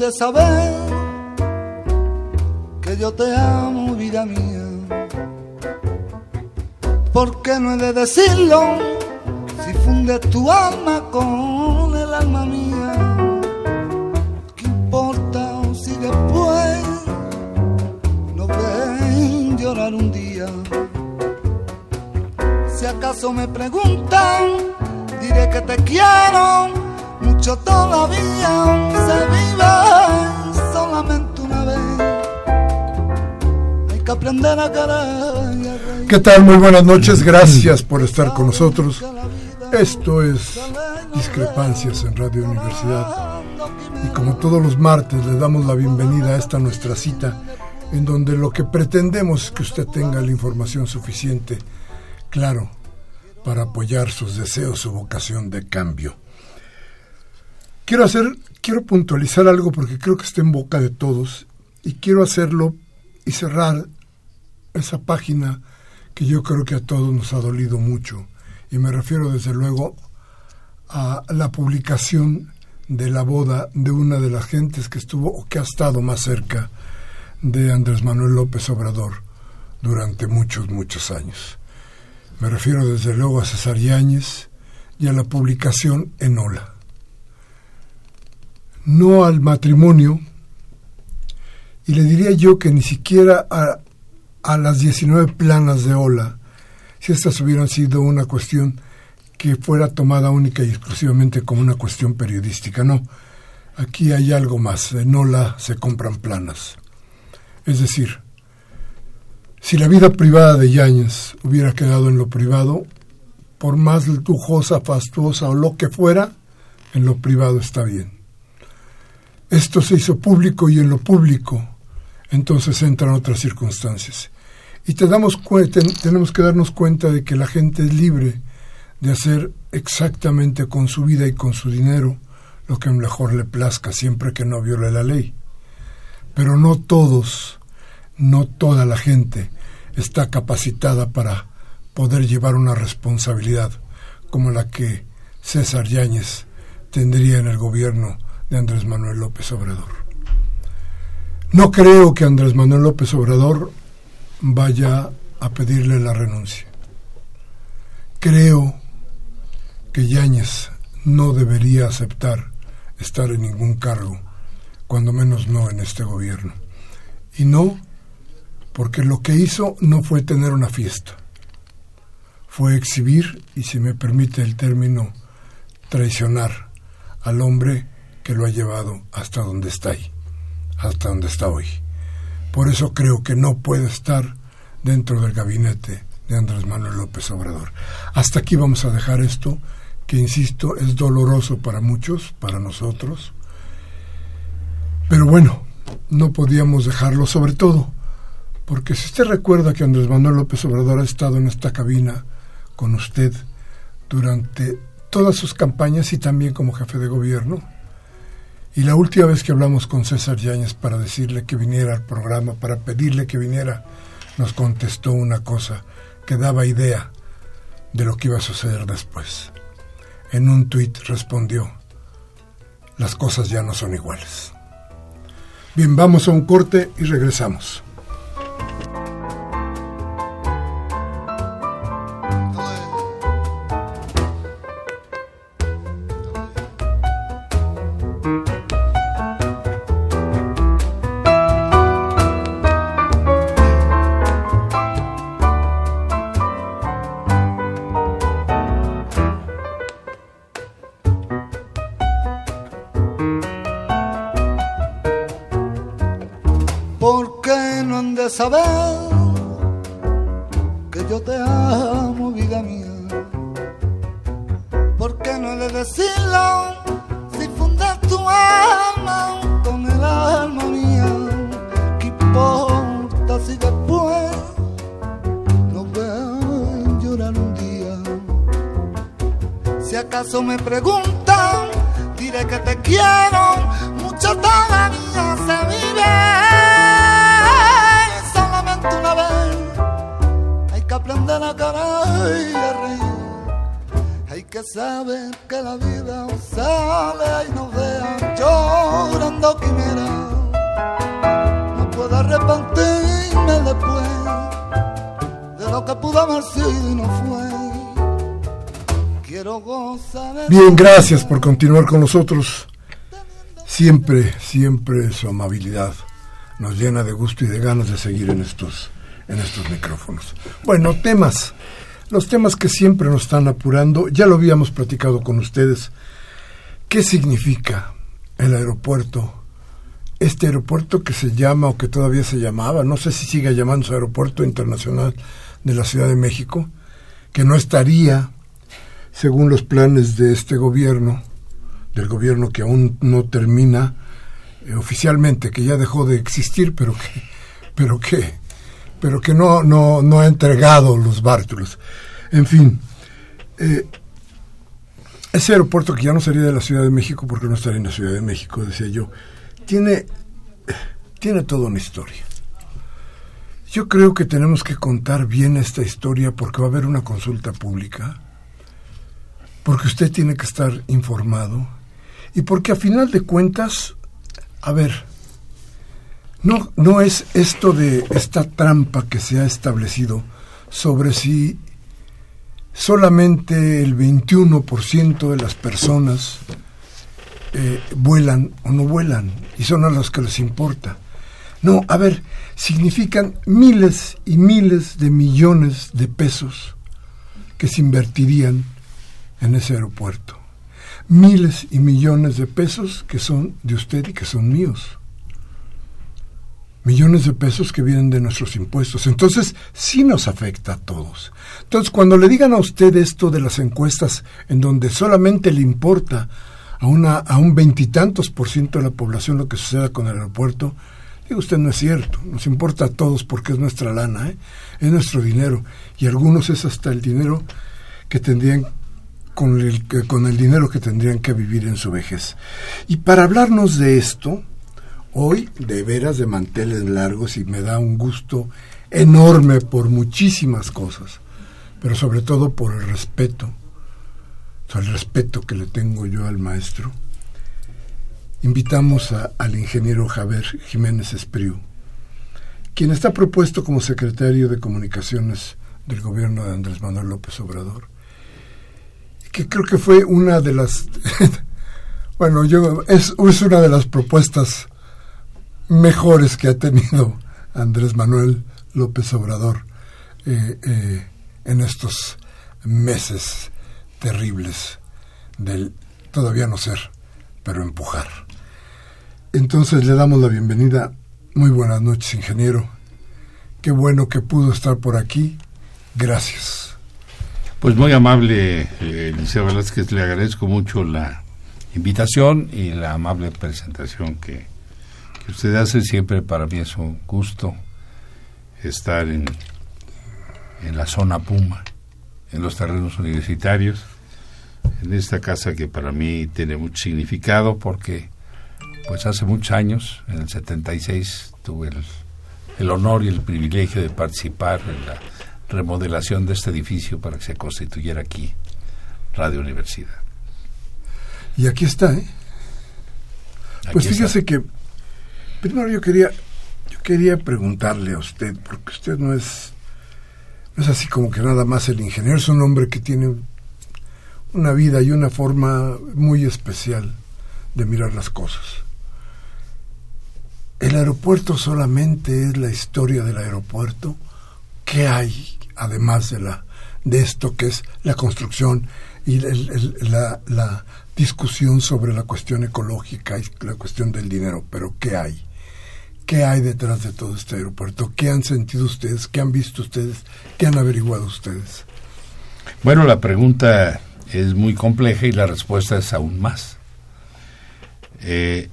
De saber que yo te amo, vida mía? ¿Por qué no he de decirlo si fundes tu alma con el alma mía? ¿Qué importa si después no ven llorar un día? Si acaso me preguntan, diré que te quiero mucho todavía. Se vive solamente una vez. Hay que aprender a querer. ¿Qué tal? Muy buenas noches, gracias por estar con nosotros. Esto es Discrepancias en Radio Universidad. Y como todos los martes, le damos la bienvenida a esta nuestra cita, en donde lo que pretendemos es que usted tenga la información suficiente, claro, para apoyar sus deseos, su vocación de cambio. Quiero hacer, quiero puntualizar algo porque creo que está en boca de todos y quiero hacerlo y cerrar esa página que yo creo que a todos nos ha dolido mucho. Y me refiero desde luego a la publicación de la boda de una de las gentes que estuvo o que ha estado más cerca de Andrés Manuel López Obrador durante muchos, muchos años. Me refiero desde luego a César Yáñez y a la publicación en Ola. No al matrimonio, y le diría yo que ni siquiera a, a las 19 planas de Ola, si estas hubieran sido una cuestión que fuera tomada única y exclusivamente como una cuestión periodística. No, aquí hay algo más. En Ola se compran planas. Es decir, si la vida privada de Yáñez hubiera quedado en lo privado, por más lujosa, fastuosa o lo que fuera, en lo privado está bien. Esto se hizo público y en lo público entonces entran otras circunstancias. Y tenemos que darnos cuenta de que la gente es libre de hacer exactamente con su vida y con su dinero lo que mejor le plazca, siempre que no viole la ley. Pero no todos, no toda la gente está capacitada para poder llevar una responsabilidad como la que César Yáñez tendría en el gobierno de Andrés Manuel López Obrador. No creo que Andrés Manuel López Obrador vaya a pedirle la renuncia. Creo que Yáñez no debería aceptar estar en ningún cargo, cuando menos no en este gobierno. Y no porque lo que hizo no fue tener una fiesta, fue exhibir, y si me permite el término, traicionar al hombre que lo ha llevado hasta donde está ahí, hasta donde está hoy. Por eso creo que no puede estar dentro del gabinete de Andrés Manuel López Obrador. Hasta aquí vamos a dejar esto, que insisto, es doloroso para muchos, para nosotros. Pero bueno, no podíamos dejarlo, sobre todo, porque si usted recuerda que Andrés Manuel López Obrador ha estado en esta cabina con usted durante todas sus campañas y también como jefe de gobierno, y la última vez que hablamos con César Yáñez para decirle que viniera al programa, para pedirle que viniera, nos contestó una cosa que daba idea de lo que iba a suceder después. En un tuit respondió, las cosas ya no son iguales. Bien, vamos a un corte y regresamos. Quiero mucho todavía se vive solamente una vez. Hay que aprender a querer y a reír. Hay que saber que la vida sale y nos vea llorando quimera. No puedo arrepentirme después de lo que pudo haber sido y no fue. Bien, gracias por continuar con nosotros. Siempre, siempre su amabilidad nos llena de gusto y de ganas de seguir en estos, en estos micrófonos. Bueno, temas, los temas que siempre nos están apurando, ya lo habíamos platicado con ustedes. ¿Qué significa el aeropuerto? Este aeropuerto que se llama o que todavía se llamaba, no sé si sigue llamándose Aeropuerto Internacional de la Ciudad de México, que no estaría, según los planes de este gobierno, del gobierno que aún no termina eh, oficialmente, que ya dejó de existir, pero que, pero que, pero que no, no, no ha entregado los bártulos. En fin, eh, ese aeropuerto que ya no sería de la Ciudad de México, porque no estaría en la Ciudad de México, decía yo, tiene, tiene toda una historia. Yo creo que tenemos que contar bien esta historia porque va a haber una consulta pública, porque usted tiene que estar informado y porque a final de cuentas, a ver, no, no es esto de esta trampa que se ha establecido sobre si solamente el 21% de las personas eh, vuelan o no vuelan y son a los que les importa. No, a ver, significan miles y miles de millones de pesos que se invertirían en ese aeropuerto. Miles y millones de pesos que son de usted y que son míos. Millones de pesos que vienen de nuestros impuestos. Entonces, sí nos afecta a todos. Entonces, cuando le digan a usted esto de las encuestas en donde solamente le importa a, una, a un veintitantos por ciento de la población lo que suceda con el aeropuerto, digo usted no es cierto. Nos importa a todos porque es nuestra lana, ¿eh? es nuestro dinero. Y algunos es hasta el dinero que tendrían con el, con el dinero que tendrían que vivir en su vejez. Y para hablarnos de esto, hoy de veras de manteles largos y me da un gusto enorme por muchísimas cosas, pero sobre todo por el respeto, el respeto que le tengo yo al maestro. Invitamos al ingeniero Javier Jiménez Espriu, quien está propuesto como secretario de Comunicaciones del gobierno de Andrés Manuel López Obrador que creo que fue una de las bueno yo es, es una de las propuestas mejores que ha tenido Andrés Manuel López Obrador eh, eh, en estos meses terribles del todavía no ser, pero empujar. Entonces le damos la bienvenida. Muy buenas noches, ingeniero. Qué bueno que pudo estar por aquí. Gracias. Pues muy amable, eh, Liceo Velázquez, le agradezco mucho la invitación y la amable presentación que, usted hace. Siempre para mí es un gusto estar en, en la zona Puma, en los terrenos universitarios, en esta casa que para mí tiene mucho significado porque pues hace muchos años, en el 76, tuve el, el honor y el privilegio de participar en la remodelación de este edificio para que se constituyera aquí Radio Universidad. Y aquí está, ¿eh? Aquí Pues está. fíjese que primero yo quería yo quería preguntarle a usted porque usted no es no es así como que nada más el ingeniero es un hombre que tiene una vida y una forma muy especial de mirar las cosas. El aeropuerto solamente es la historia del aeropuerto. ¿Qué hay además de la de esto que es la construcción y el- el- la, discusión sobre la cuestión ecológica y la cuestión del dinero? Pero ¿qué hay? ¿Qué hay detrás de todo este aeropuerto? ¿Qué han sentido ustedes? ¿Qué han visto ustedes? ¿Qué han averiguado ustedes? Bueno, la pregunta es muy compleja y la respuesta es aún más. Eh,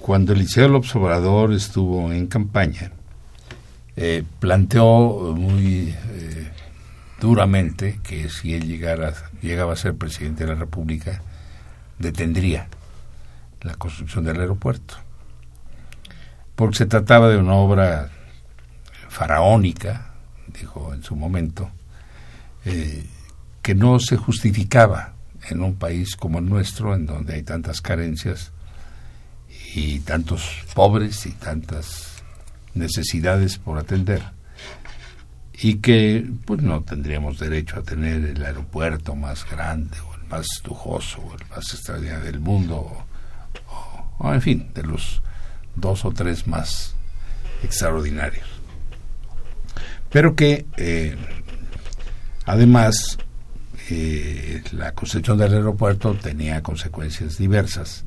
cuando Eliseo López Obrador estuvo en campaña, eh, planteó muy eh, duramente que si él llegara, llegaba a ser presidente de la República, detendría la construcción del aeropuerto. Porque se trataba de una obra faraónica, dijo en su momento, eh, que no se justificaba en un país como el nuestro, en donde hay tantas carencias y tantos pobres y tantas necesidades por atender y que pues no tendríamos derecho a tener el aeropuerto más grande o el más lujoso o el más extraordinario del mundo o, en fin de los dos o tres más extraordinarios. Pero que eh, además eh, la construcción del aeropuerto tenía consecuencias diversas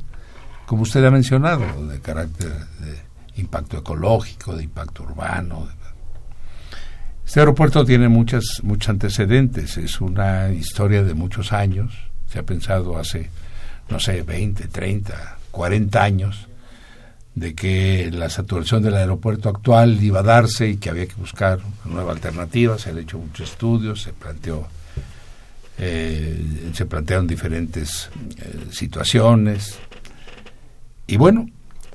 como usted ha mencionado de carácter de impacto ecológico de impacto urbano. Este aeropuerto tiene muchas, muchos antecedentes, es una historia de muchos años, se ha pensado hace, no sé, 20, 30, 40 años, de que la saturación del aeropuerto actual iba a darse y que había que buscar una nueva alternativa, se han hecho muchos estudios, se planteó eh, se plantearon diferentes eh, situaciones. Y bueno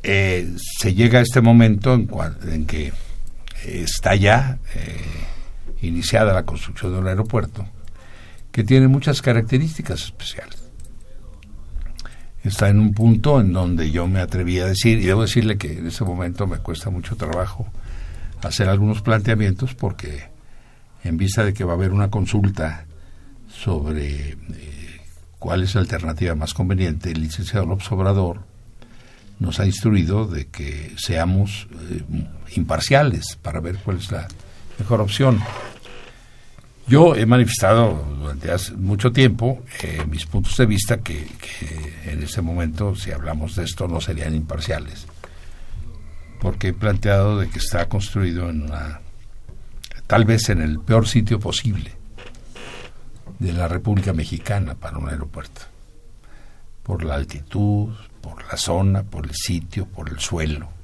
eh, se llega a este momento en, en que está ya eh, iniciada la construcción de un aeropuerto que tiene muchas características especiales. Está en un punto en donde yo me atreví a decir, y debo decirle que en ese momento me cuesta mucho trabajo hacer algunos planteamientos porque en vista de que va a haber una consulta sobre eh, cuál es la alternativa más conveniente, el licenciado López Obrador nos ha instruido de que seamos eh, imparciales para ver cuál es la mejor opción. Yo he manifestado durante hace mucho tiempo eh, mis puntos de vista que, en este momento, si hablamos de esto, no serían imparciales, porque he planteado de que está construido en una, tal vez en el peor sitio posible de la República Mexicana para un aeropuerto, por la altitud, por la zona, por el sitio, por el suelo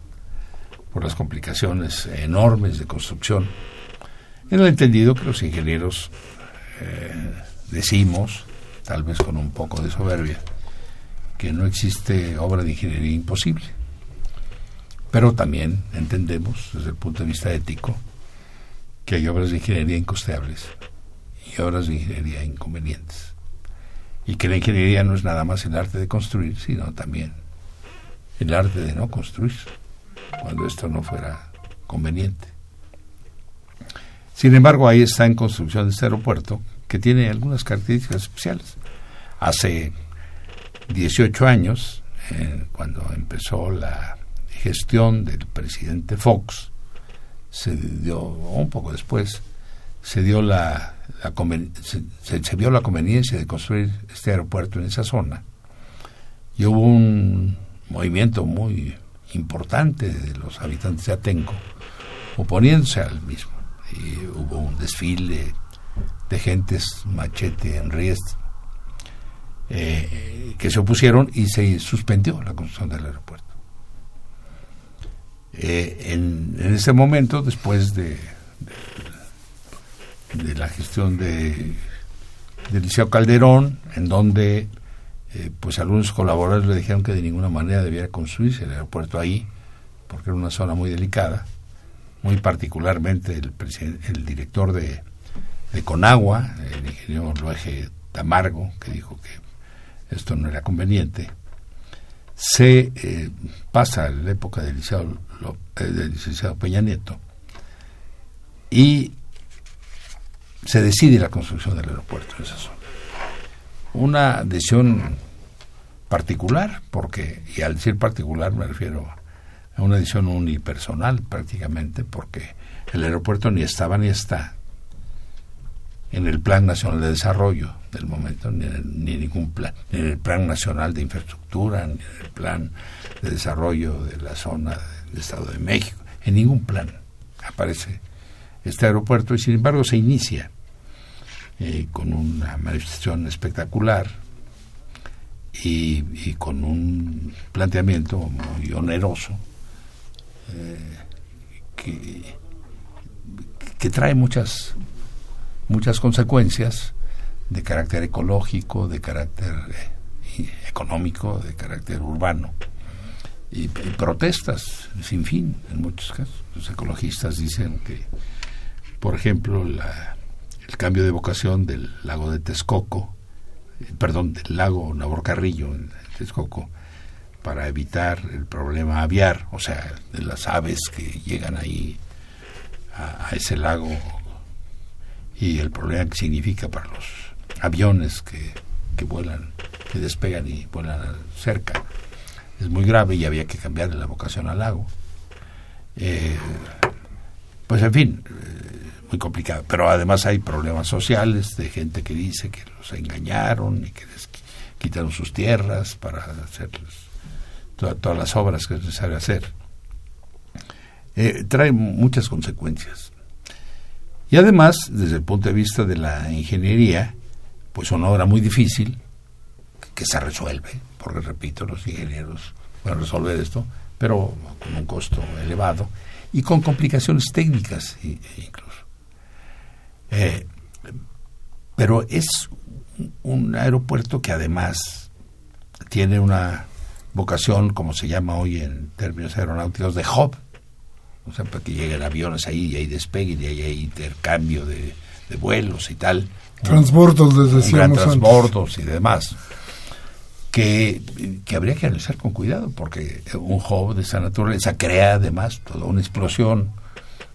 por las complicaciones enormes de construcción, el entendido que los ingenieros eh, decimos, tal vez con un poco de soberbia, que no existe obra de ingeniería imposible. Pero también entendemos, desde el punto de vista ético, que hay obras de ingeniería incosteables y obras de ingeniería inconvenientes. Y que la ingeniería no es nada más el arte de construir, sino también el arte de no construir cuando esto no fuera conveniente. Sin embargo, ahí está en construcción este aeropuerto que tiene algunas características especiales. Hace 18 años, eh, cuando empezó la gestión del presidente Fox, se dio, un poco después, se dio la, se, vio la conveniencia de construir este aeropuerto en esa zona. Y hubo un movimiento muy importante de los habitantes de Atenco oponiéndose al mismo. Y hubo un desfile de gentes machete en Riest eh, que se opusieron y se suspendió la construcción del aeropuerto. Eh, en, en, ese momento, después de, de, la gestión de, de Liceo Calderón, en donde eh, pues algunos colaboradores le dijeron que de ninguna manera debiera construirse el aeropuerto ahí, porque era una zona muy delicada, muy particularmente el, el director de, de Conagua, el ingeniero Luege Tamargo, que dijo que esto no era conveniente, se eh, pasa la época del licenciado, eh, del licenciado Peña Nieto y se decide la construcción del aeropuerto en esa zona una decisión particular, porque, y al decir particular me refiero a una decisión unipersonal prácticamente, porque el aeropuerto ni estaba ni está en el Plan Nacional de Desarrollo del momento, ni en, ni ningún plan, ni en el Plan Nacional de Infraestructura, ni en el Plan de Desarrollo de la zona el Estado de México. En ningún plan aparece este aeropuerto y sin embargo se inicia eh, con una manifestación espectacular y, con un planteamiento muy oneroso eh, que, que trae muchas muchas consecuencias de carácter ecológico, de carácter eh, económico, de carácter urbano. Y, protestas sin fin en muchos casos. Los ecologistas dicen que, por ejemplo, el cambio de vocación del lago de Texcoco, eh, perdón, del lago Navorcarrillo en Texcoco, para evitar el problema aviar, o sea, de las aves que llegan ahí a ese lago y el problema que significa para los aviones que, que vuelan, que despegan y vuelan cerca. Es muy grave y había que cambiar la vocación al lago. Eh, pues en fin, eh, muy complicado. Pero además hay problemas sociales de gente que dice que los engañaron y que les quitaron sus tierras para hacer todas las obras que es necesario hacer. Eh, trae muchas consecuencias. Y además, desde el punto de vista de la ingeniería, pues una obra muy difícil que se resuelve, porque repito, los ingenieros a resolver esto, pero con un costo elevado y con complicaciones técnicas incluso. Eh, pero es un aeropuerto que además tiene una vocación, como se llama hoy en términos aeronáuticos, de hub, o sea, para que lleguen aviones ahí y hay despegue y hay intercambio de, vuelos y tal. Transbordos, les decíamos. transbordos y demás. Que, que, habría que analizar con cuidado, porque un hub de esa naturaleza crea además toda una explosión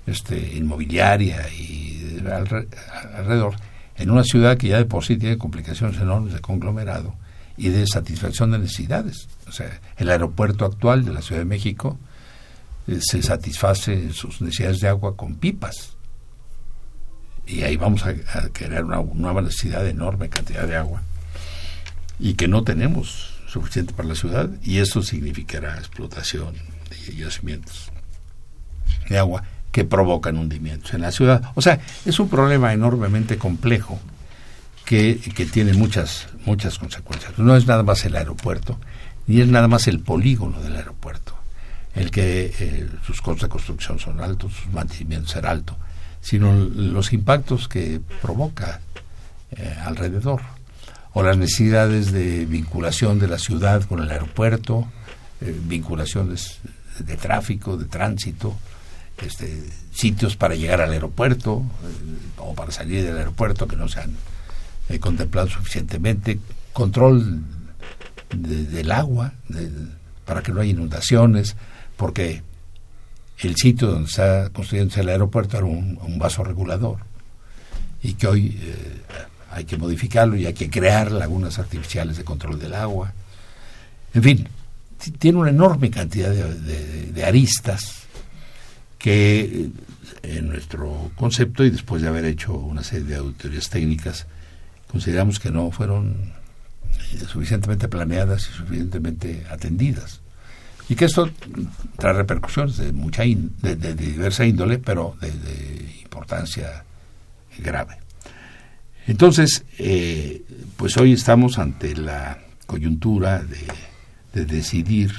este, inmobiliaria y alrededor, en una ciudad que ya de por sí tiene complicaciones enormes de conglomerado y de satisfacción de necesidades. O sea, el aeropuerto actual de la Ciudad de México eh, se satisface sus necesidades de agua con pipas. Y ahí vamos a, querer una nueva necesidad de enorme cantidad de agua. Y que no tenemos suficiente para la ciudad, y eso significará explotación de yacimientos de agua que provocan hundimientos en la ciudad. O sea, es un problema enormemente complejo que, que, tiene muchas, muchas consecuencias. No es nada más el aeropuerto, ni es nada más el polígono del aeropuerto el que eh, sus costos de construcción son altos, sus mantenimientos ser alto, sino los impactos que provoca eh, alrededor o las necesidades de vinculación de la ciudad con el aeropuerto, eh, vinculaciones de tráfico, de tránsito, este, sitios para llegar al aeropuerto o para salir del aeropuerto que no se han contemplado suficientemente, control del agua para que no haya inundaciones, porque el sitio donde está construyéndose el aeropuerto era un, vaso regulador y que hoy eh, hay que modificarlo y hay que crear lagunas artificiales de control del agua. En fin, tiene una enorme cantidad de, aristas que eh, en nuestro concepto y después de haber hecho una serie de auditorías técnicas consideramos que no fueron eh, suficientemente planeadas y suficientemente atendidas y que esto trae repercusiones de mucha de, diversa índole, pero de, importancia grave. Entonces, eh, pues hoy estamos ante la coyuntura de, decidir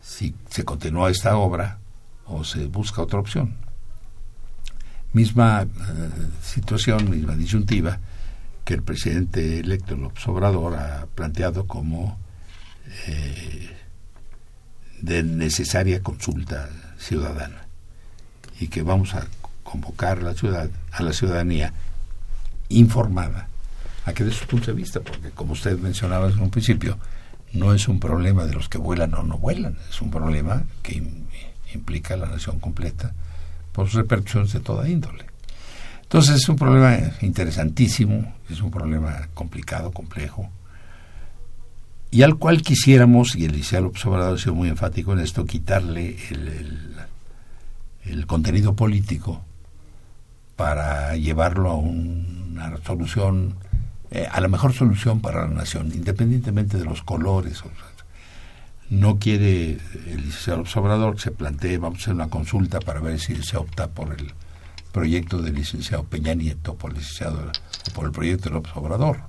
si se continúa esta obra o se busca otra opción. Misma eh, situación, misma disyuntiva que el presidente electo López Obrador ha planteado como eh, de necesaria consulta ciudadana y que vamos a convocar a la ciudad a la ciudadanía informada a que de su punto de vista porque como usted mencionaba en un principio no es un problema de los que vuelan o no vuelan es un problema que implica la nación completa por sus repercusiones de toda índole entonces es un problema interesantísimo es un problema complicado complejo y al cual quisiéramos, y el licenciado Observador ha sido muy enfático en esto, quitarle el, contenido político para llevarlo a una solución, eh, a la mejor solución para la nación, independientemente de los colores. No quiere el licenciado Obrador se plantee, vamos a hacer una consulta para ver si se opta por el proyecto del licenciado Peña Nieto, por el licenciado o por el proyecto del Obrador,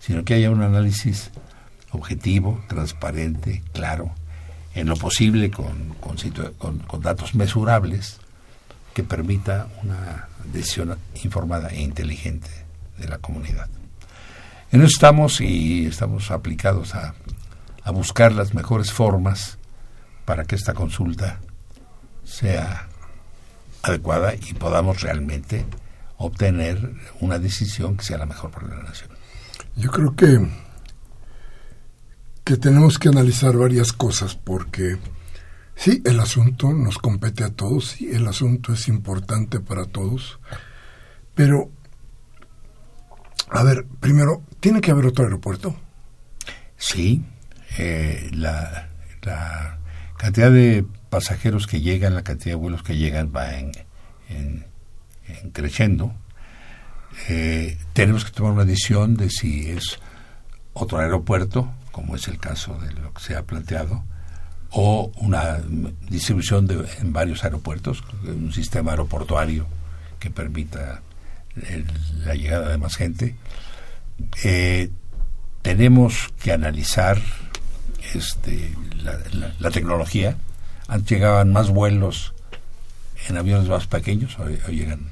sino que haya un análisis objetivo, transparente, claro, en lo posible con, con, datos mesurables que permita una decisión informada e inteligente de la comunidad. En eso estamos y estamos aplicados a, a buscar las mejores formas para que esta consulta sea adecuada y podamos realmente obtener una decisión que sea la mejor para la nación. Yo creo que que tenemos que analizar varias cosas porque sí, el asunto nos compete a todos, sí, el asunto es importante para todos, pero, a ver, primero, ¿tiene que haber otro aeropuerto? Sí, eh, la, cantidad de pasajeros que llegan, la cantidad de vuelos que llegan va en, en, creciendo. Eh, tenemos que tomar una decisión de si es otro aeropuerto como es el caso de lo que se ha planteado, o una distribución de, en varios aeropuertos, un sistema aeroportuario que permita la llegada de más gente. Eh, tenemos que analizar este, la, tecnología. Antes llegaban más vuelos en aviones más pequeños, hoy, llegan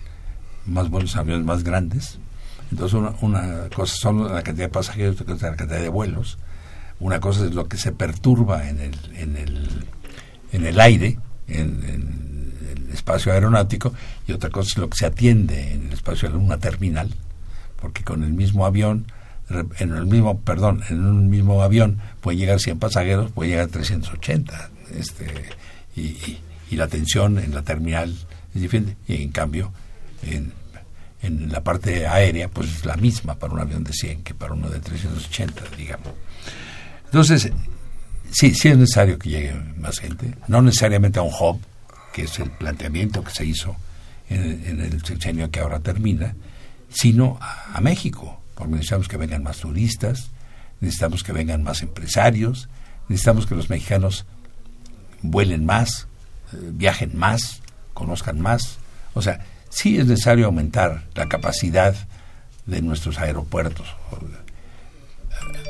más vuelos en aviones más grandes. Entonces, una, una cosa son la cantidad de pasajeros, otra cosa la cantidad de vuelos. Una cosa es lo que se perturba en el, en el, en el aire, en, el espacio aeronáutico, y otra cosa es lo que se atiende en el espacio de una terminal, porque con el mismo avión, en el mismo, perdón, en un mismo avión pueden llegar 100 pasajeros, puede llegar 380, este, y, la tensión en la terminal es diferente, y en cambio, en, en la parte aérea, pues es la misma para un avión de 100 que para uno de 380, digamos. Entonces, sí, sí es necesario que llegue más gente, no necesariamente a un hub, que es el planteamiento que se hizo en, el sexenio que ahora termina, sino a, México, porque necesitamos que vengan más turistas, necesitamos que vengan más empresarios, necesitamos que los mexicanos vuelen más, eh, viajen más, conozcan más. O sea, sí es necesario aumentar la capacidad de nuestros aeropuertos.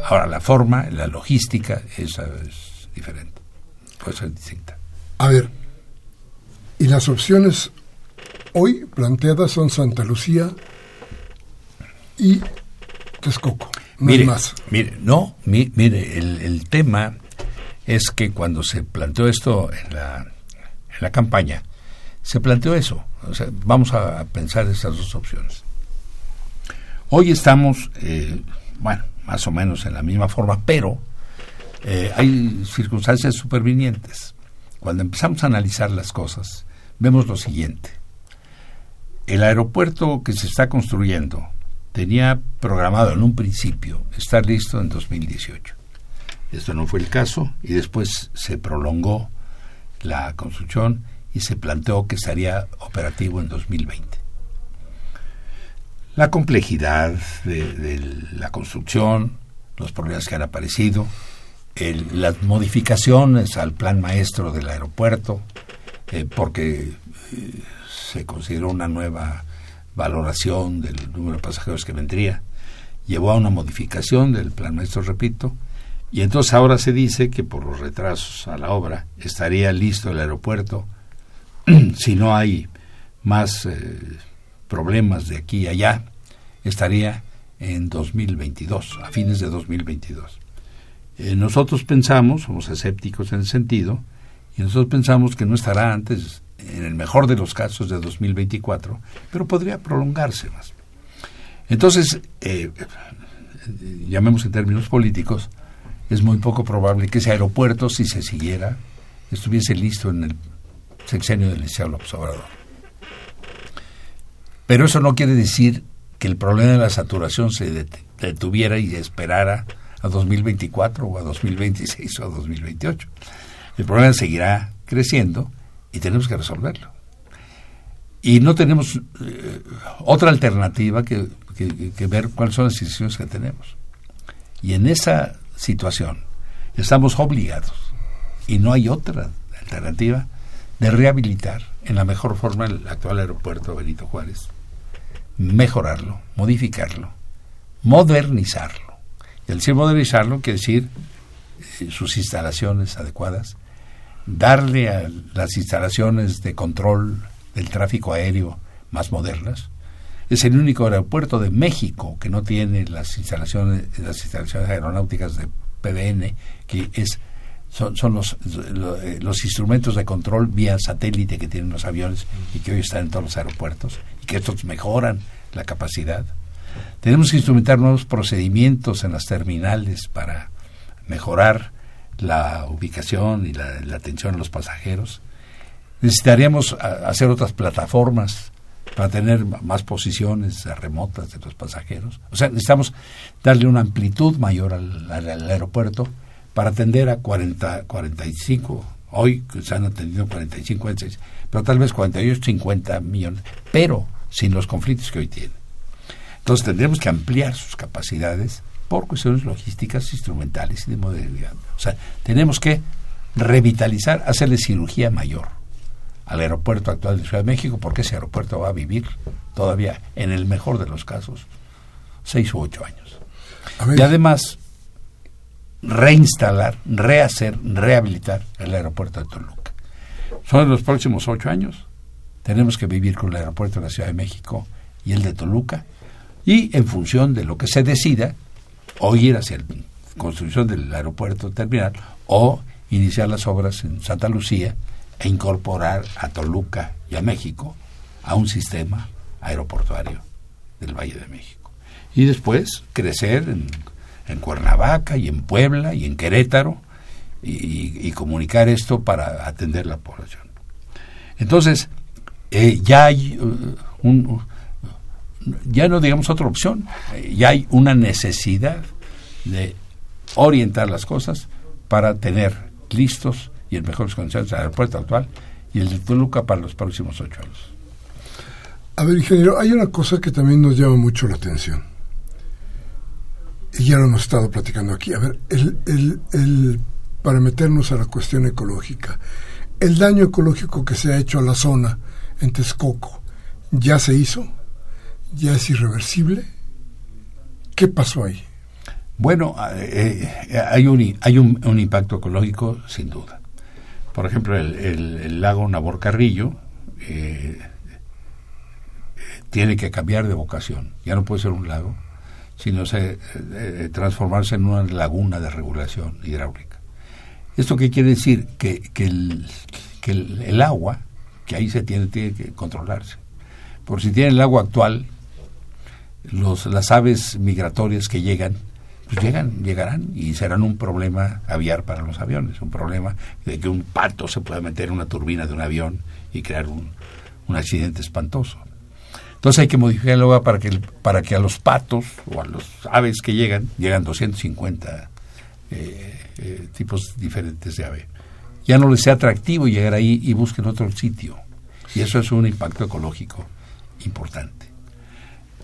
Ahora, la forma, la logística, esa es diferente, puede ser distinta. A ver, y las opciones hoy planteadas son Santa Lucía y Texcoco, no mire, más. Mire, no, mire, el, el, tema es que cuando se planteó esto en la, en la campaña, se planteó eso. O sea, vamos a pensar esas dos opciones. Hoy estamos, eh, bueno, más o menos en la misma forma, pero eh, hay circunstancias supervinientes. Cuando empezamos a analizar las cosas, vemos lo siguiente. El aeropuerto que se está construyendo tenía programado en un principio estar listo en 2018. Esto no fue el caso y después se prolongó la construcción y se planteó que estaría operativo en 2020 la complejidad de, la construcción, los problemas que han aparecido, las modificaciones al plan maestro del aeropuerto, eh, porque eh, se consideró una nueva valoración del número de pasajeros que vendría, llevó a una modificación del plan maestro, repito, y entonces ahora se dice que por los retrasos a la obra estaría listo el aeropuerto si no hay más eh, problemas de aquí y allá, estaría en 2022, a fines de 2022. Eh, nosotros pensamos, somos escépticos en el sentido, y nosotros pensamos que no estará antes, en el mejor de los casos, de 2024, pero podría prolongarse más. Entonces, eh, llamemos en términos políticos, es muy poco probable que ese aeropuerto, si se siguiera, estuviese listo en el sexenio del Liceo López. Pero eso no quiere decir que el problema de la saturación se detuviera y esperara a 2024 o a 2026 o a 2028. El problema seguirá creciendo y tenemos que resolverlo. Y no tenemos eh, otra alternativa que, ver cuáles son las decisiones que tenemos. Y en esa situación estamos obligados, y no hay otra alternativa de rehabilitar en la mejor forma el actual aeropuerto Benito Juárez, mejorarlo, modificarlo, modernizarlo. Y al decir modernizarlo quiere decir eh, sus instalaciones adecuadas, darle a las instalaciones de control del tráfico aéreo más modernas. Es el único aeropuerto de México que no tiene las instalaciones, las instalaciones aeronáuticas de PDN, que es son, los, eh, los instrumentos de control vía satélite que tienen los aviones y que hoy están en todos los aeropuertos y que estos mejoran la capacidad. Tenemos que instrumentar nuevos procedimientos en las terminales para mejorar la ubicación y la, atención a los pasajeros. Necesitaríamos hacer otras plataformas para tener más posiciones remotas de los pasajeros. O sea, necesitamos darle una amplitud mayor al, al aeropuerto para atender a 40, 45, hoy se han atendido 45, 46, pero tal vez 48, 50 millones, pero sin los conflictos que hoy tiene. Entonces tendremos que ampliar sus capacidades por cuestiones logísticas, instrumentales y de modernidad. O sea, tenemos que revitalizar, hacerle cirugía mayor al aeropuerto actual de Ciudad de México, porque ese aeropuerto va a vivir todavía, en el mejor de los casos, seis u ocho años. Y además, reinstalar, rehacer, rehabilitar el aeropuerto de Toluca. Son los próximos ocho años. Tenemos que vivir con el aeropuerto de la Ciudad de México y el de Toluca. Y en función de lo que se decida, o ir hacia la construcción del aeropuerto terminal, o iniciar las obras en Santa Lucía e incorporar a Toluca y a México a un sistema aeroportuario del Valle de México. Y después crecer en Cuernavaca y en Puebla y en Querétaro y, comunicar esto para atender la población. Entonces, eh, ya hay uh, un, ya no digamos otra opción, eh, ya hay una necesidad de orientar las cosas para tener listos y en mejores condiciones el aeropuerto actual y el de Toluca para los próximos ocho años. A ver, ingeniero, hay una cosa que también nos llama mucho la atención y ya lo hemos estado platicando aquí. A ver, el, el, el, para meternos a la cuestión ecológica, el daño ecológico que se ha hecho a la zona en Texcoco, ¿ya se hizo? ¿Ya es irreversible? ¿Qué pasó ahí? Bueno, eh, eh, hay, un, hay un, impacto ecológico sin duda. Por ejemplo, el, el, lago Naborcarrillo eh, tiene que cambiar de vocación. Ya no puede ser un lago, sino se, eh, eh, transformarse en una laguna de regulación hidráulica. ¿Esto qué quiere decir? Que, que, el, que el, agua, que ahí se tiene, tiene que controlarse. Por si tiene el agua actual, los, las aves migratorias que llegan, pues llegan, llegarán y serán un problema aviar para los aviones, un problema de que un pato se pueda meter en una turbina de un avión y crear un, un accidente espantoso. Entonces hay que modificar el agua para que, para que a los patos o a los aves que llegan, llegan 250 eh, eh, tipos diferentes de ave, ya no les sea atractivo llegar ahí y busquen otro sitio. Y eso es un impacto ecológico importante.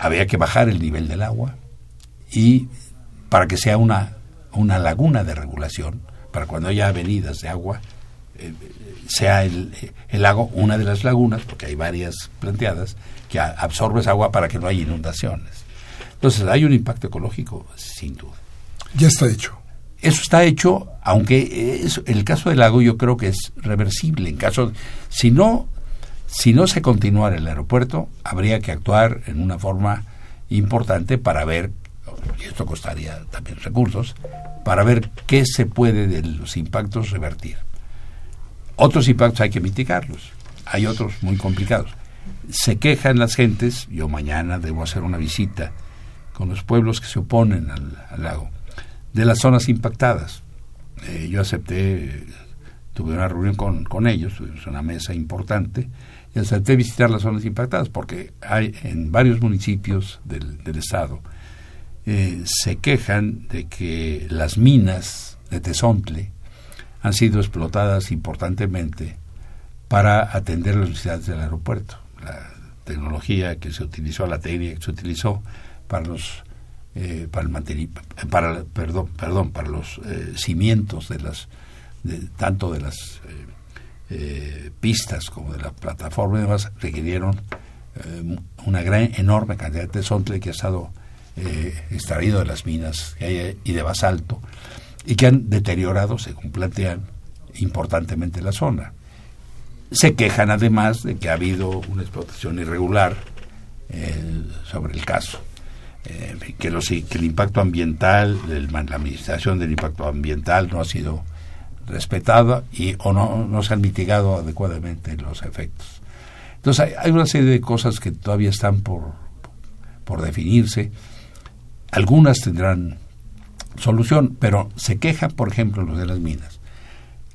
Habría que bajar el nivel del agua y para que sea una, una laguna de regulación, para cuando haya avenidas de agua, eh, sea el, el, lago una de las lagunas, porque hay varias planteadas, que absorbes agua para que no haya inundaciones. Entonces hay un impacto ecológico, sin duda. Ya está hecho. Eso está hecho, aunque es, el caso del lago yo creo que es reversible. En caso, si no, si no se continuara el aeropuerto, habría que actuar en una forma importante para ver, y esto costaría también recursos, para ver qué se puede de los impactos revertir. Otros impactos hay que mitigarlos, hay otros muy complicados se quejan las gentes, yo mañana debo hacer una visita con los pueblos que se oponen al, lago, de las zonas impactadas. Eh, yo acepté, tuve una reunión con, con ellos, tuvimos una mesa importante, y acepté visitar las zonas impactadas, porque hay en varios municipios del, estado eh, se quejan de que las minas de Tezontle han sido explotadas importantemente para atender las necesidades del aeropuerto. La tecnología que se utilizó, la técnica que se utilizó para los eh, para el para perdón perdón para los eh, cimientos de las tanto de las pistas como de la plataforma y demás requirieron una gran, enorme cantidad de tesontle que ha estado extraído de las minas y de basalto y que han deteriorado, según plantean, importantemente la zona. Se quejan además de que ha habido una explotación irregular eh, sobre el caso. Eh, que, los, que el impacto ambiental, la administración del impacto ambiental no ha sido respetada y o no, se han mitigado adecuadamente los efectos. Entonces hay, hay, una serie de cosas que todavía están por, por definirse. Algunas tendrán solución, pero se quejan, por ejemplo, los de las minas,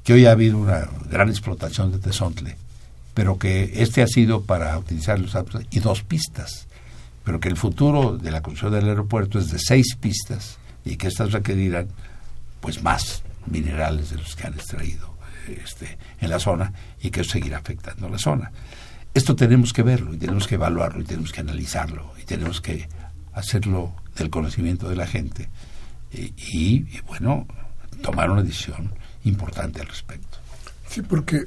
que hoy ha habido una gran explotación de tesontle, pero que este ha sido para utilizar los y dos pistas, pero que el futuro de la construcción del aeropuerto es de seis pistas y que estas requerirán pues más minerales de los que han extraído este, en la zona y que seguirá afectando la zona. Esto tenemos que verlo y tenemos que evaluarlo y tenemos que analizarlo y tenemos que hacerlo del conocimiento de la gente y, bueno, tomar una decisión importante al respecto. Sí, porque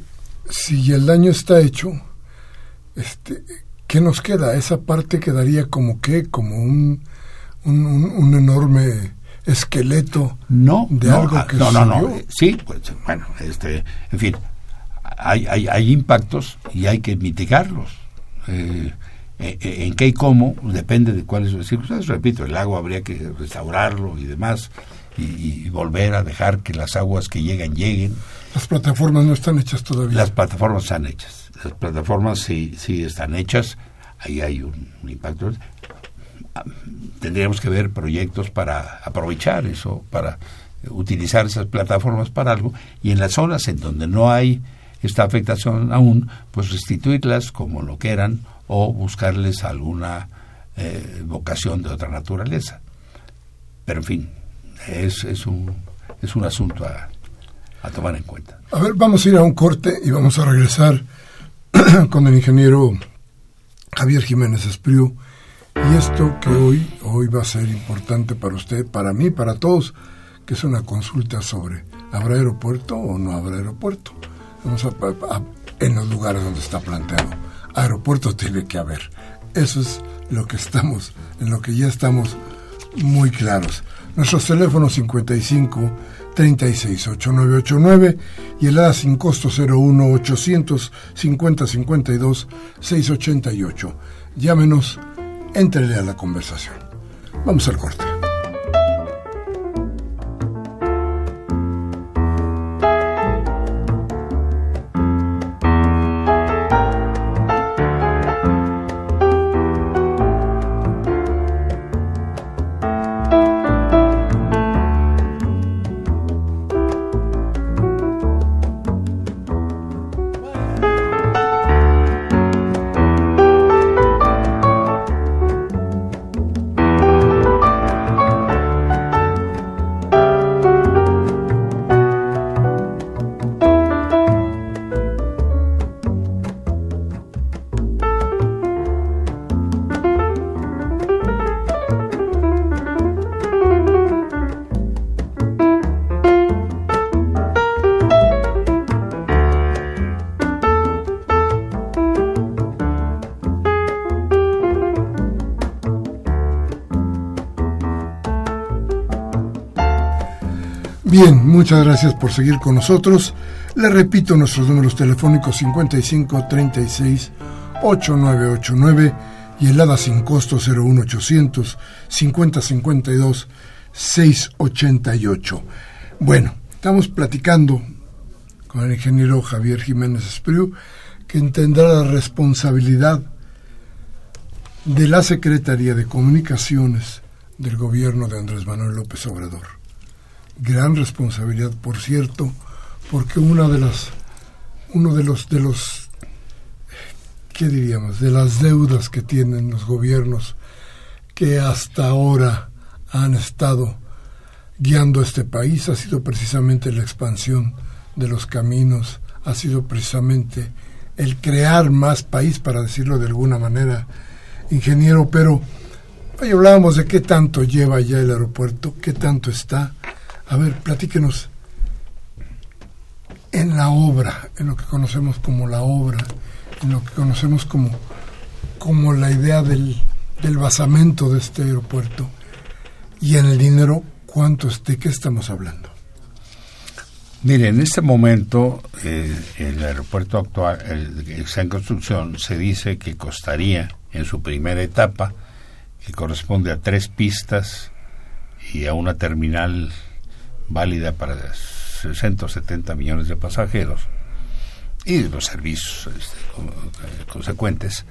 si el daño está hecho, este, ¿qué nos queda? Esa parte quedaría como que, como un, un, enorme esqueleto no, de algo que no, no, no, sí, pues bueno, este, en fin, hay, hay, hay impactos y hay que mitigarlos. Eh, eh, eh, en qué y cómo depende de cuáles son las circunstancias. Repito, el lago habría que restaurarlo y demás y, volver a dejar que las aguas que llegan lleguen. Las plataformas no están hechas todavía. Las plataformas están hechas. Las plataformas sí, sí están hechas. Ahí hay un, impacto. Tendríamos que ver proyectos para aprovechar eso, para utilizar esas plataformas para algo y en las zonas en donde no hay esta afectación aún, pues restituirlas como lo que eran o buscarles alguna eh, vocación de otra naturaleza. Pero en fin, es, es, un, es un asunto a, a tomar en cuenta. A ver, vamos a ir a un corte y vamos a regresar con el ingeniero Javier Jiménez Espriu. Y esto que hoy, hoy va a ser importante para usted, para mí, para todos, que es una consulta sobre ¿habrá aeropuerto o no habrá aeropuerto? Vamos a, en los lugares donde está planteado aeropuerto tiene que haber. Eso es lo que estamos, en lo que ya estamos muy claros. Nuestros teléfonos 55 36 8989 y el ADA sin costo 01 850 52 688. Llámenos, entrele a la conversación. Vamos al corte. Bien, muchas gracias por seguir con nosotros. Le repito nuestros números telefónicos 55 36 8989 y el ADA sin costo 01800 50 52 688. Bueno, estamos platicando con el ingeniero Javier Jiménez Espriu que tendrá la responsabilidad de la Secretaría de Comunicaciones del gobierno de Andrés Manuel López Obrador gran responsabilidad, por cierto, porque una de las uno de los de los qué diríamos, de las deudas que tienen los gobiernos que hasta ahora han estado guiando este país ha sido precisamente la expansión de los caminos, ha sido precisamente el crear más país, para decirlo de alguna manera, ingeniero, pero hoy hablábamos de qué tanto lleva ya el aeropuerto, qué tanto está, a ver, platíquenos. en la obra, en lo que conocemos como la obra, en lo que conocemos como, como la idea del, del basamento de este aeropuerto, y en el dinero, ¿cuánto es? ¿De qué estamos hablando? Mire, en este momento eh, el aeropuerto actual, el está en construcción, se dice que costaría en su primera etapa, que corresponde a tres pistas y a una terminal válida para 60 o 70 millones de pasajeros y los servicios este, consecuentes,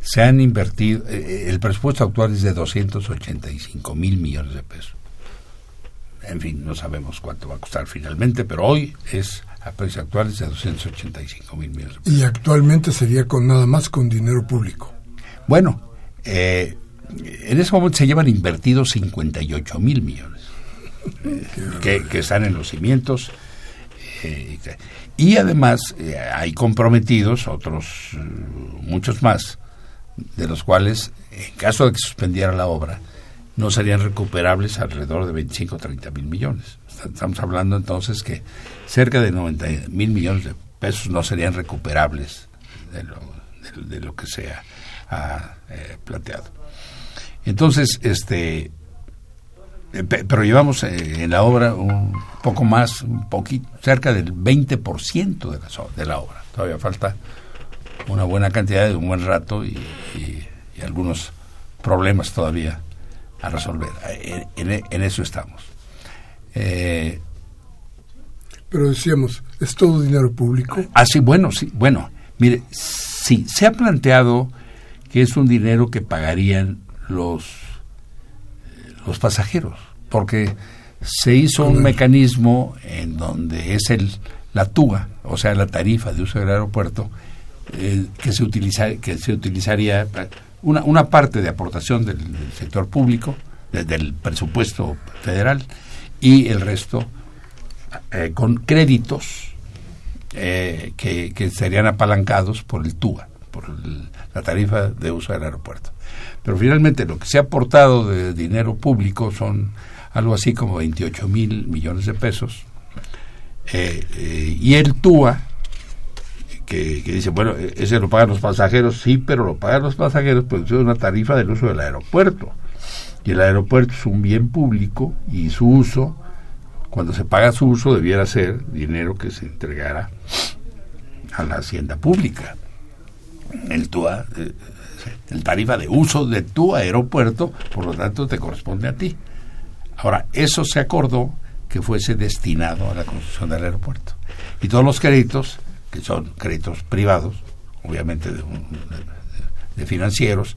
se han invertido, eh, el presupuesto actual es de 285 mil millones de pesos en fin, no sabemos cuánto va a costar finalmente, pero hoy es a precios actuales de 285 mil millones. Y actualmente sería con nada más con dinero público. Bueno, eh, en ese momento se llevan invertidos 58 mil millones que, están en los cimientos. Eh, y además eh, hay comprometidos otros, muchos más, de los cuales, en caso de que suspendiera la obra, no serían recuperables alrededor de 25 o 30 mil millones. Estamos hablando entonces que cerca de 90 mil millones de pesos no serían recuperables de lo, de, lo que se ha, eh, planteado. Entonces, este, eh, pero llevamos eh, en la obra un poco más, un poquito, cerca del 20% de la, de la obra. Todavía falta una buena cantidad de un buen rato y algunos problemas todavía a resolver. En, eso estamos. Eh, Pero decíamos, ¿es todo dinero público? Ah, sí, bueno, sí, bueno. Mire, sí, se ha planteado que es un dinero que pagarían los, los pasajeros, porque se hizo un mecanismo en donde es el la TUA, o sea, la tarifa de uso del aeropuerto, eh, que, se utiliza, que se utilizaría una, una parte de aportación del, sector público, del presupuesto federal, y el resto eh, con créditos eh, que, que, serían apalancados por el TUA, por la tarifa de uso del aeropuerto. Pero finalmente lo que se ha aportado de dinero público son algo así como 28 mil millones de pesos. Eh, y el TUA que, dice, bueno, e-, ese lo pagan los pasajeros, sí, pero lo pagan los pasajeros, pues es una tarifa del uso del aeropuerto. Y el aeropuerto es un bien público y su uso, cuando se paga su uso, debiera ser dinero que se entregara a la hacienda pública. El TUA, eh, el tarifa de uso de tu aeropuerto, por lo tanto, te corresponde a ti. Ahora, eso se acordó que fuese destinado a la construcción del aeropuerto. Y todos los créditos que son créditos privados, obviamente de, financieros,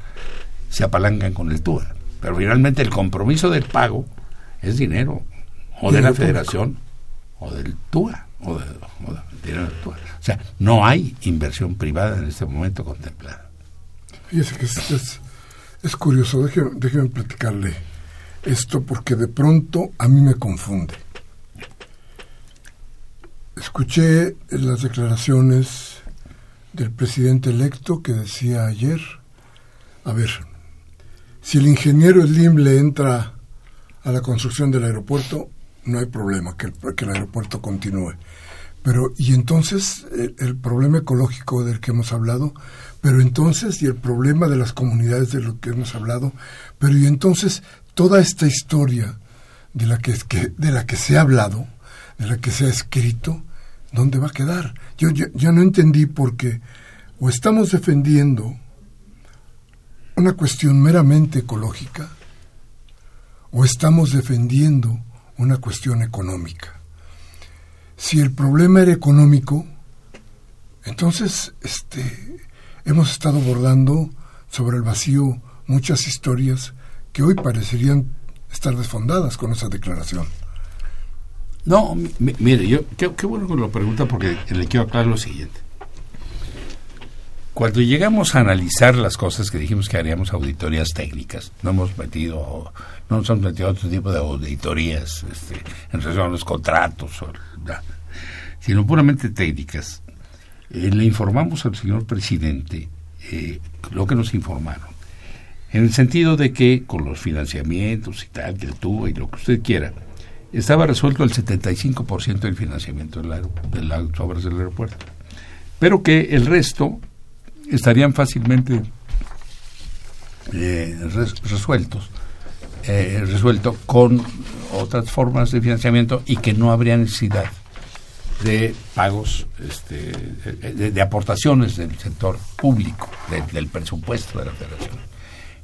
se apalancan con el TUA. Pero finalmente el compromiso del pago es dinero, o de la federación, o del TUA, o, dinero O sea, no hay inversión privada en este momento contemplada. Fíjese que es, curioso, déjeme, platicarle esto porque de pronto a mí me confunde. Escuché las declaraciones del presidente electo que decía ayer, a ver, si el ingeniero Slim le entra a la construcción del aeropuerto, no hay problema, que el aeropuerto continúe. Pero, y entonces el, el, problema ecológico del que hemos hablado, pero entonces, y el problema de las comunidades de lo que hemos hablado, pero y entonces toda esta historia de la que, de la que se ha hablado, de la que se ha escrito, ¿dónde va a quedar? Yo, yo, no entendí porque o estamos defendiendo una cuestión meramente ecológica o estamos defendiendo una cuestión económica. Si el problema era económico, entonces este, hemos estado abordando sobre el vacío muchas historias que hoy parecerían estar desfondadas con esa declaración. No, mire, yo qué, bueno que lo pregunta porque le quiero aclarar lo siguiente. Cuando llegamos a analizar las cosas que dijimos que haríamos auditorías técnicas, no hemos metido, no nos hemos metido otro tipo de auditorías este, en relación a los contratos, sino puramente técnicas. Eh, le informamos al señor presidente eh, lo que nos informaron, en el sentido de que con los financiamientos y tal, del tubo y lo que usted quiera, estaba resuelto el 75% del financiamiento de, las obras del aeropuerto, pero que el resto estarían fácilmente eh, resueltos, eh, resuelto con otras formas de financiamiento y que no habría necesidad de pagos, este, de, aportaciones del sector público, del presupuesto de la federación.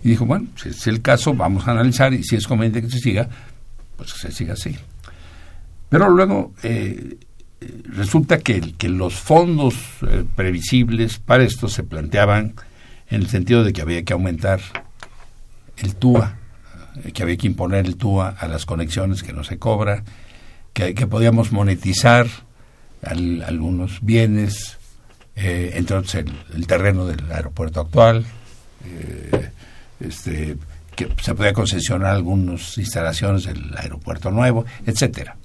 Y dijo, bueno, si es el caso, vamos a analizar y si es conveniente que se siga, pues que se siga así. Pero luego eh, resulta que, que, los fondos eh, previsibles para esto se planteaban en el sentido de que había que aumentar el TUA, eh, que había que imponer el TUA a las conexiones que no se cobra, que, podíamos monetizar algunos bienes, eh, entonces el, terreno del aeropuerto actual, eh, este, que se podía concesionar algunas instalaciones del aeropuerto nuevo, etcétera.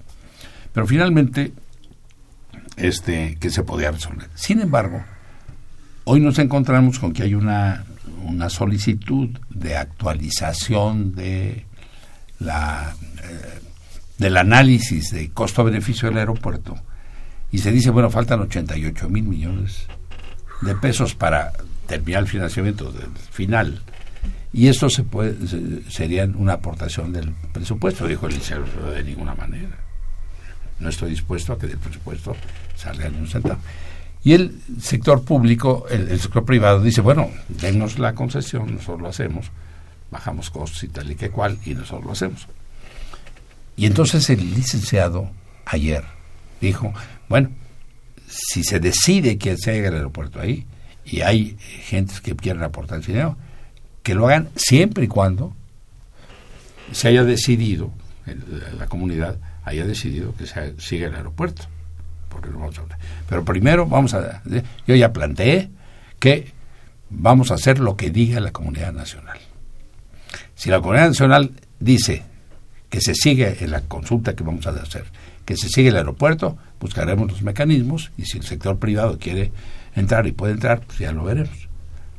Pero finalmente, este, que se podía resolver. Sin embargo, hoy nos encontramos con que hay una, una solicitud de actualización de la eh, del análisis de costo-beneficio del aeropuerto y se dice, bueno, faltan 88 mil millones de pesos para terminar el financiamiento del final. Y esto se puede, serían una aportación del presupuesto, dijo el liceo, de ninguna manera. No estoy dispuesto a que del presupuesto ni un centavo. Y el sector público, el, sector privado dice, bueno, denos la concesión, nosotros lo hacemos, bajamos costos y tal y que cual, y nosotros lo hacemos. Y entonces el licenciado ayer dijo, bueno, si se decide que se haga el aeropuerto ahí y hay gente que quieren aportar dinero, que lo hagan siempre y cuando se haya decidido, la comunidad haya decidido que se siga el aeropuerto. Porque no vamos a Pero primero vamos a... Yo ya planteé que vamos a hacer lo que diga la comunidad nacional. Si la comunidad nacional dice que se sigue en la consulta que vamos a hacer, que se sigue el aeropuerto, buscaremos los mecanismos y si el sector privado quiere entrar y puede entrar, pues ya lo veremos.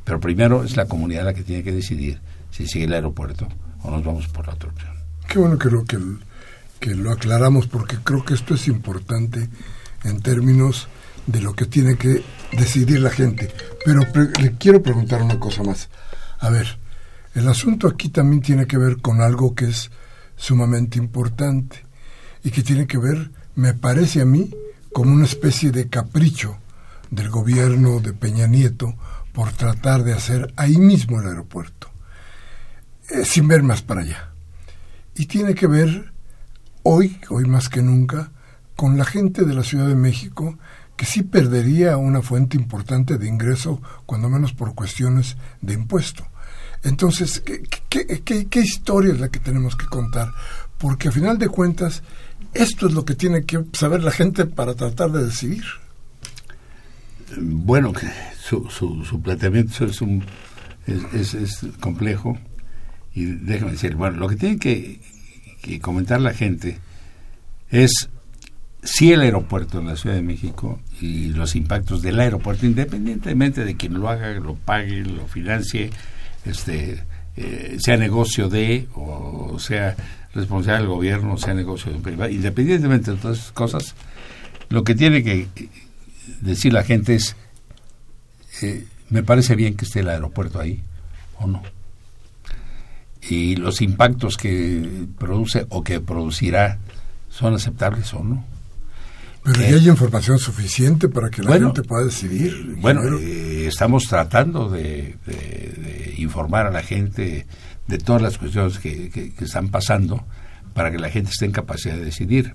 Pero primero es la comunidad la que tiene que decidir si sigue el aeropuerto o nos vamos por la otra opción. Qué bueno que lo, que lo aclaramos porque creo que esto es importante en términos de lo que tiene que decidir la gente. Pero le quiero preguntar una cosa más. A ver, el asunto aquí también tiene que ver con algo que es sumamente importante y que tiene que ver me parece a mí como una especie de capricho del gobierno de Peña Nieto por tratar de hacer ahí mismo el aeropuerto, eh, sin ver más para allá. Y tiene que ver hoy, hoy más que nunca, con la gente de la Ciudad de México que sí perdería una fuente importante de ingreso, cuando menos por cuestiones de impuesto. Entonces, ¿qué, historia es la que tenemos que contar? Porque a final de cuentas, esto es lo que tiene que saber la gente para tratar de decidir. Bueno, su, su, planteamiento es, un, es, complejo y déjame decir, bueno, lo que tiene que, comentar la gente es si el aeropuerto en la Ciudad de México y los impactos del aeropuerto, independientemente de quien lo haga, lo pague, lo financie, este, eh, sea negocio de o sea responsabilidad del gobierno, sea negocio privado, independientemente de todas esas cosas, lo que tiene que decir la gente es, eh, me parece bien que esté el aeropuerto ahí o no. Y los impactos que produce o que producirá son aceptables o no. Pero ya hay información suficiente para que la gente pueda decidir. Bueno, eh, estamos tratando de, informar a la gente de todas las cuestiones que, están pasando para que la gente esté en capacidad de decidir.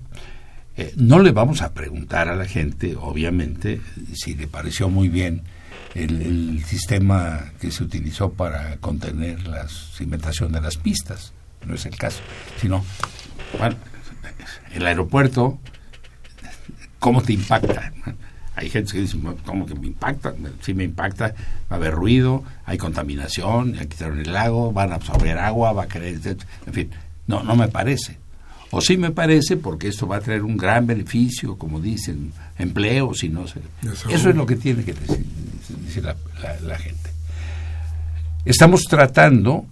Eh, no le vamos a preguntar a la gente, obviamente, si le pareció muy bien el, sistema que se utilizó para contener la cimentación de las pistas. No es el caso, sino, bueno, el aeropuerto, ¿cómo te impacta? Hay gente que dice, ¿cómo que me impacta? Sí me impacta, va a haber ruido, hay contaminación, ya quitaron el lago, van a absorber agua, va a querer, en fin, no, no me parece. O sí me parece porque esto va a traer un gran beneficio, como dicen, empleos y no sé. Eso, es lo que tiene que decir, la, la, gente. Estamos tratando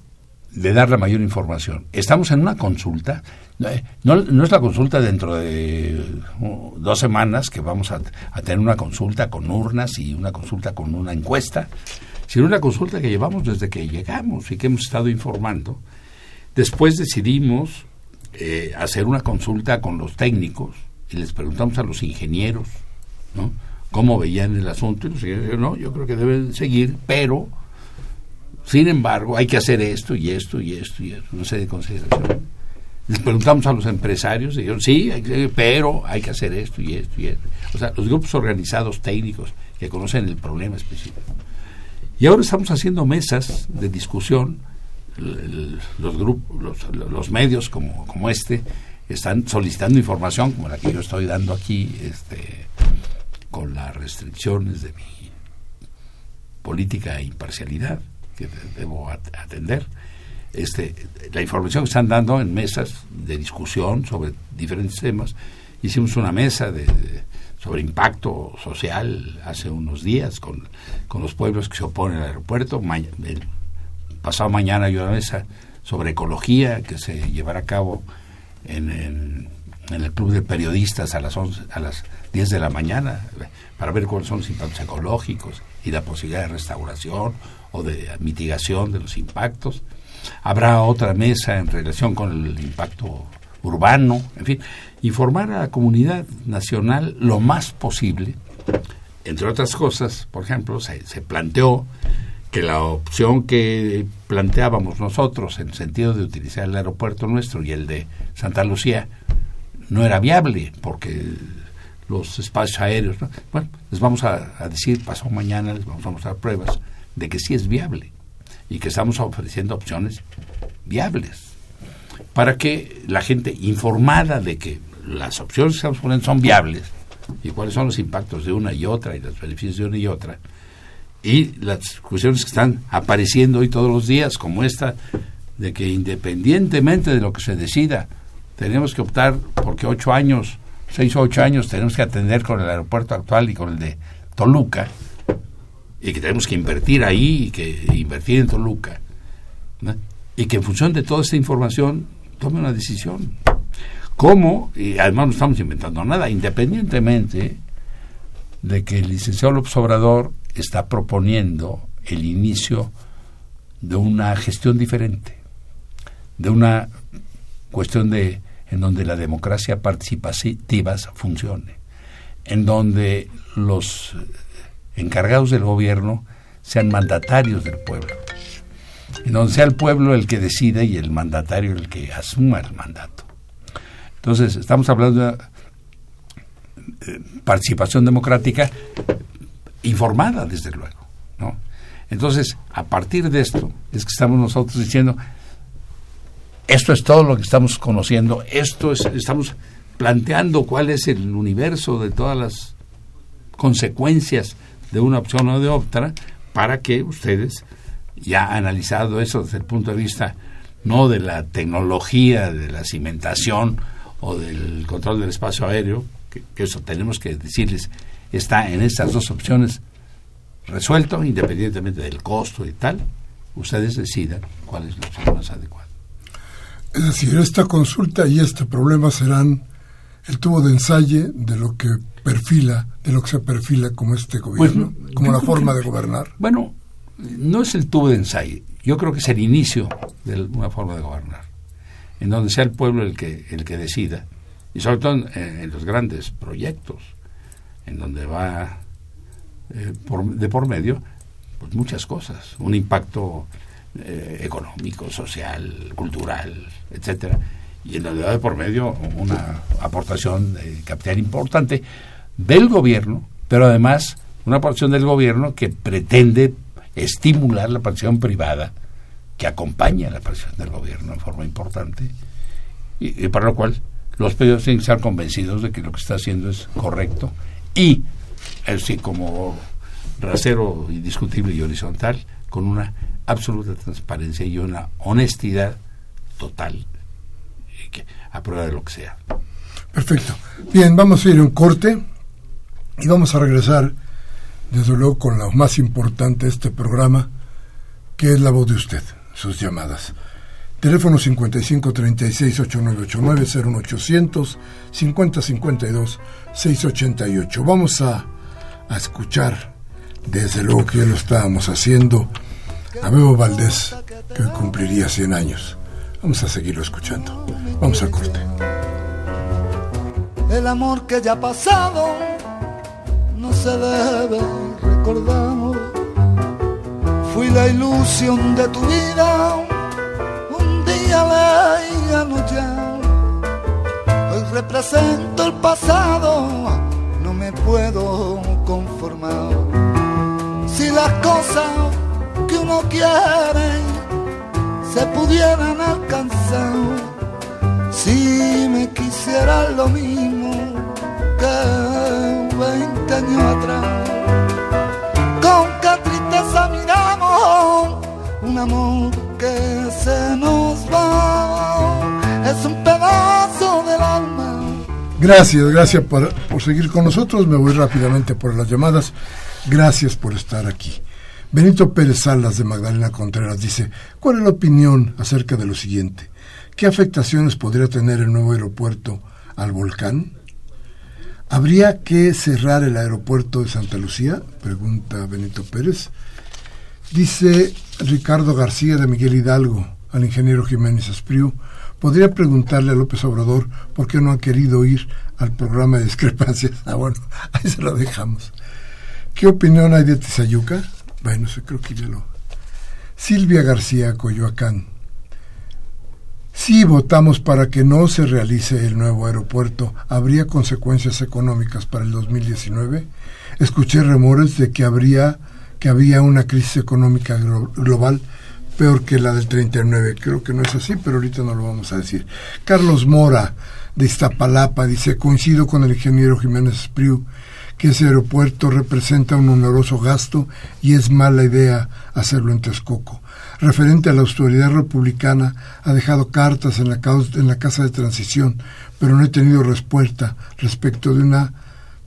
de dar la mayor información. Estamos en una consulta, eh, no, no es la consulta dentro de uh, dos semanas que vamos a, a, tener una consulta con urnas y una consulta con una encuesta, sino una consulta que llevamos desde que llegamos y que hemos estado informando. Después decidimos eh, hacer una consulta con los técnicos y les preguntamos a los ingenieros, ¿no? cómo veían el asunto y los ingenieros, no, yo creo que deben seguir, pero sin embargo, hay que hacer esto y esto y esto y esto, no sé de consideración. Les preguntamos a los empresarios, dijeron, sí, pero hay que hacer esto y esto y esto. O sea, los grupos organizados técnicos que conocen el problema específico. Y ahora estamos haciendo mesas de discusión, los grupos, los, los medios como, como este, están solicitando información como la que yo estoy dando aquí, este, con las restricciones de mi política e imparcialidad que debo atender. Este, la información que están dando en mesas de discusión sobre diferentes temas. Hicimos una mesa de, sobre impacto social hace unos días con, con, los pueblos que se oponen al aeropuerto. pasado mañana hay una mesa sobre ecología que se llevará a cabo en, en, el Club de Periodistas a las, 11, a las 10 de la mañana para ver cuáles son los impactos ecológicos y la posibilidad de restauración o de mitigación de los impactos. Habrá otra mesa en relación con el impacto urbano, en fin, informar a la comunidad nacional lo más posible. Entre otras cosas, por ejemplo, se, se planteó que la opción que planteábamos nosotros en el sentido de utilizar el aeropuerto nuestro y el de Santa Lucía no era viable porque los espacios aéreos, bueno, les vamos a, a decir, pasó mañana, les vamos a mostrar pruebas de que sí es viable y que estamos ofreciendo opciones viables para que la gente informada de que las opciones que estamos poniendo son viables y cuáles son los impactos de una y otra y los beneficios de una y otra y las cuestiones que están apareciendo hoy todos los días como esta de que independientemente de lo que se decida tenemos que optar porque ocho años seis o ocho años tenemos que atender con el aeropuerto actual y con el de Toluca y que tenemos que invertir ahí y que invertir en Toluca y que en función de toda esta información tome una decisión. ¿Cómo? Y además no estamos inventando nada, independientemente de que el licenciado López Obrador está proponiendo el inicio de una gestión diferente, de una cuestión de en donde la democracia participativa funcione, en donde los encargados del gobierno sean mandatarios del pueblo. Y donde sea el pueblo el que decide y el mandatario el que asuma el mandato. Entonces, estamos hablando de eh, participación democrática informada, desde luego. ¿no? Entonces, a partir de esto, es que estamos nosotros diciendo, esto es todo lo que estamos conociendo, esto es, estamos planteando cuál es el universo de todas las consecuencias de una opción o de otra para que ustedes, ya analizado eso desde el punto de vista no de la tecnología, de la cimentación o del control del espacio aéreo, que, eso tenemos que decirles, está en estas dos opciones resuelto, independientemente del costo y tal, ustedes decidan cuál es la opción más adecuada. Es decir, esta consulta y este problema serán el tubo de ensayo de lo que perfila, de lo que se perfila como este gobierno, pues, como la forma de gobernar? Bueno, no es el tubo de ensayo. Yo creo que es el inicio de una forma de gobernar, en donde sea el pueblo el que el que decida y sobre todo en, los grandes proyectos, en donde va eh, de por medio pues muchas cosas, un impacto eh, económico, social, cultural, etcétera y en realidad de por medio una aportación de capital importante del gobierno, pero además una aportación del gobierno que pretende estimular la participación privada, que acompaña la participación del gobierno en forma importante, y, para lo cual los pedidos tienen que estar convencidos de que lo que está haciendo es correcto y, así como rasero indiscutible y horizontal, con una absoluta transparencia y una honestidad total a prueba de lo que sea. Perfecto. Bien, vamos a ir a un corte y vamos a regresar, desde luego, con lo más importante de este programa, que es la voz de usted, sus llamadas. Teléfono 5536-8989-01800 5052-688. Vamos a, a escuchar, desde luego que ya lo estábamos haciendo, a Bebo Valdés, que hoy cumpliría 100 años. Vamos a seguirlo escuchando. Vamos al corte. El amor que ya ha pasado no se debe recordar. Fui la ilusión de tu vida ya no ya. Hoy represento el pasado, no me puedo conformar. Si las cosas que uno quiere se pudieran alcanzar, si me quisiera lo mismo que 20 años atrás, con qué tristeza miramos un amor que se nos va es un pedazo del alma. Gracias, gracias por seguir con nosotros. Me voy rápidamente por las llamadas. Gracias por estar aquí. Benito Pérez Salas de Magdalena Contreras dice, ¿cuál es la opinión acerca de lo siguiente? ¿Qué afectaciones podría tener el nuevo aeropuerto al volcán? ¿Habría que cerrar el aeropuerto de Santa Lucía? Pregunta Benito Pérez. Dice Ricardo García de Miguel Hidalgo al ingeniero Jiménez Espriu, podría preguntarle a López Obrador por qué no ha querido ir al programa de discrepancias. Ah, bueno, ahí se lo dejamos. ¿Qué opinión hay de Tizayuca? Bueno, se creo que ya lo... Silvia García Coyoacán. Si votamos para que no se realice el nuevo aeropuerto, ¿habría consecuencias económicas para el 2019? Escuché rumores de que habría que había una crisis económica global peor que la del 39. Creo que no es así, pero ahorita no lo vamos a decir. Carlos Mora, de Iztapalapa, dice, coincido con el ingeniero Jiménez Espriu que ese aeropuerto representa un oneroso gasto y es mala idea hacerlo en Texcoco. Referente a la autoridad republicana, ha dejado cartas en la, en la Casa de Transición, pero no he tenido respuesta respecto de una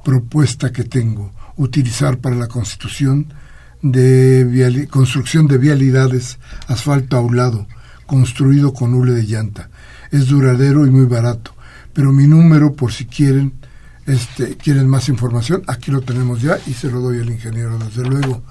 propuesta que tengo, utilizar para la Constitución de construcción de vialidades, asfalto a un lado, construido con hule de llanta. Es duradero y muy barato. Pero mi número, por si quieren, este, quieren más información, aquí lo tenemos ya y se lo doy al ingeniero, desde luego.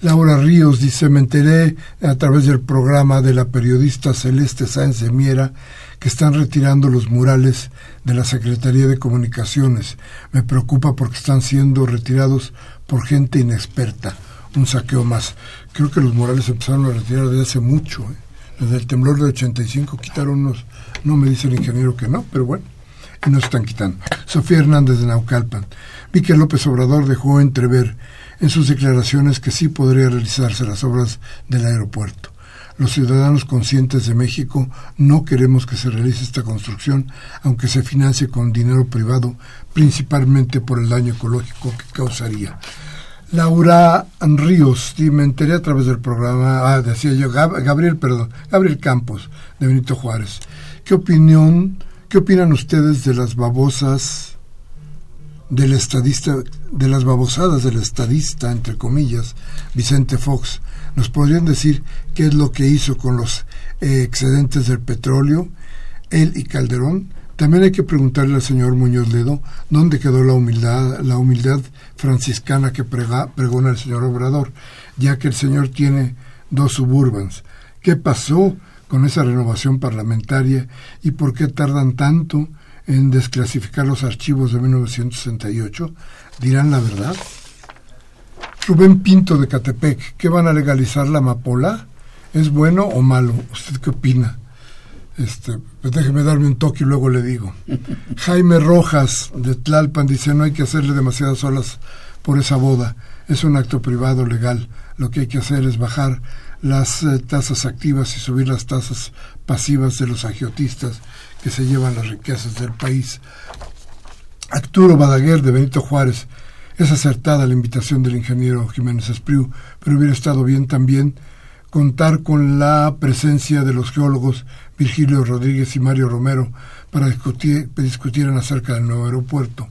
Laura Ríos dice, me enteré a través del programa de la periodista Celeste Sáenz de Miera que están retirando los murales de la Secretaría de Comunicaciones. Me preocupa porque están siendo retirados por gente inexperta un saqueo más. Creo que los murales empezaron a retirar desde hace mucho. ¿eh? Desde el temblor de 85 quitaron unos, no me dice el ingeniero que no, pero bueno, y no están quitando. Sofía Hernández de Naucalpan. Que López Obrador dejó entrever en sus declaraciones que sí podría realizarse las obras del aeropuerto. Los ciudadanos conscientes de México no queremos que se realice esta construcción, aunque se financie con dinero privado, principalmente por el daño ecológico que causaría. Laura Ríos, me enteré a través del programa, ah, decía yo, Gabriel, perdón, Gabriel Campos, de Benito Juárez. ¿Qué opinión, qué opinan ustedes de las babosas del estadista, de las babosadas del estadista, entre comillas, Vicente Fox? ¿Nos podrían decir qué es lo que hizo con los eh, excedentes del petróleo, él y Calderón? También hay que preguntarle al señor Muñoz Ledo dónde quedó la humildad, la humildad franciscana que pregona el señor Obrador, ya que el señor tiene dos suburbans. ¿Qué pasó con esa renovación parlamentaria y por qué tardan tanto en desclasificar los archivos de 1968? ¿Dirán la verdad? Rubén Pinto de Catepec, ¿qué van a legalizar la amapola? ¿Es bueno o malo? ¿Usted qué opina? Este, pues déjeme darme un toque y luego le digo. Jaime Rojas de Tlalpan dice, no hay que hacerle demasiadas olas por esa boda. Es un acto privado legal. Lo que hay que hacer es bajar las eh, tasas activas y subir las tasas pasivas de los agiotistas que se llevan las riquezas del país. Arturo Badaguer de Benito Juárez. Es acertada la invitación del ingeniero Jiménez Espriu, pero hubiera estado bien también contar con la presencia de los geólogos Virgilio Rodríguez y Mario Romero para discutir, acerca del nuevo aeropuerto.